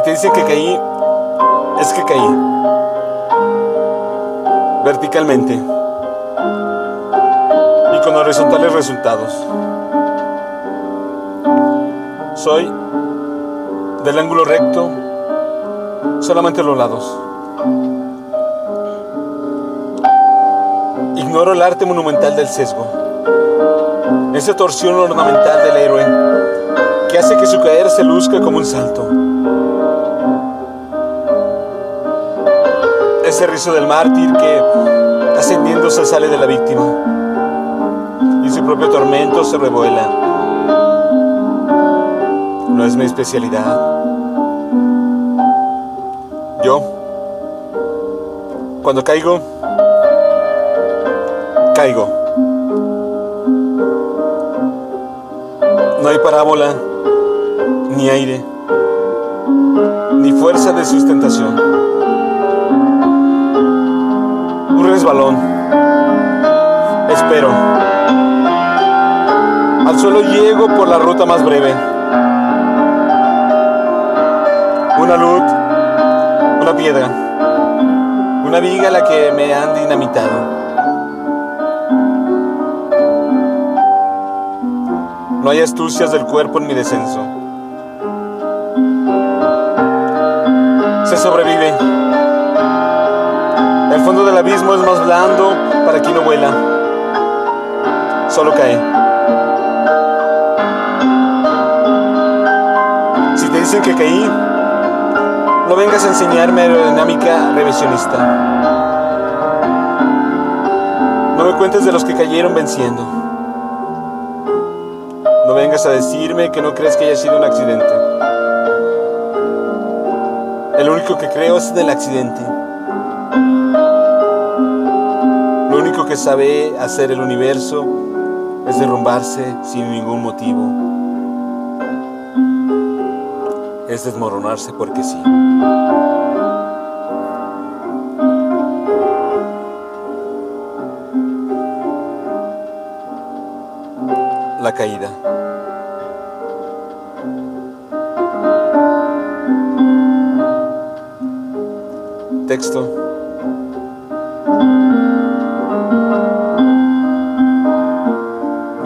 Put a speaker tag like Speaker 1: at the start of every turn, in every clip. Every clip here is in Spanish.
Speaker 1: Si te dicen que caí, es que caí. Verticalmente. Y con horizontales resultados. Soy del ángulo recto solamente los lados. Ignoro el arte monumental del sesgo. Esa torsión ornamental del héroe que hace que su caer se luzca como un salto. Ese rizo del mártir que ascendiendo se sale de la víctima y su propio tormento se revuela. No es mi especialidad. Yo, cuando caigo, caigo. No hay parábola, ni aire, ni fuerza de sustentación. Resbalón. Espero. Al suelo llego por la ruta más breve. Una luz, una piedra, una viga a la que me han dinamitado. No hay astucias del cuerpo en mi descenso. Se sobrevive. El fondo del abismo es más blando para quien no vuela. Solo cae. Si te dicen que caí, no vengas a enseñarme aerodinámica revisionista. No me cuentes de los que cayeron venciendo. No vengas a decirme que no crees que haya sido un accidente. El único que creo es del accidente. Que sabe hacer el universo es derrumbarse sin ningún motivo. Es desmoronarse porque sí. La caída. Texto.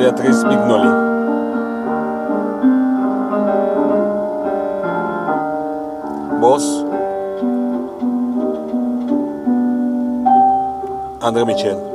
Speaker 1: Беатрис Мигноли. Босс Андре Мичель.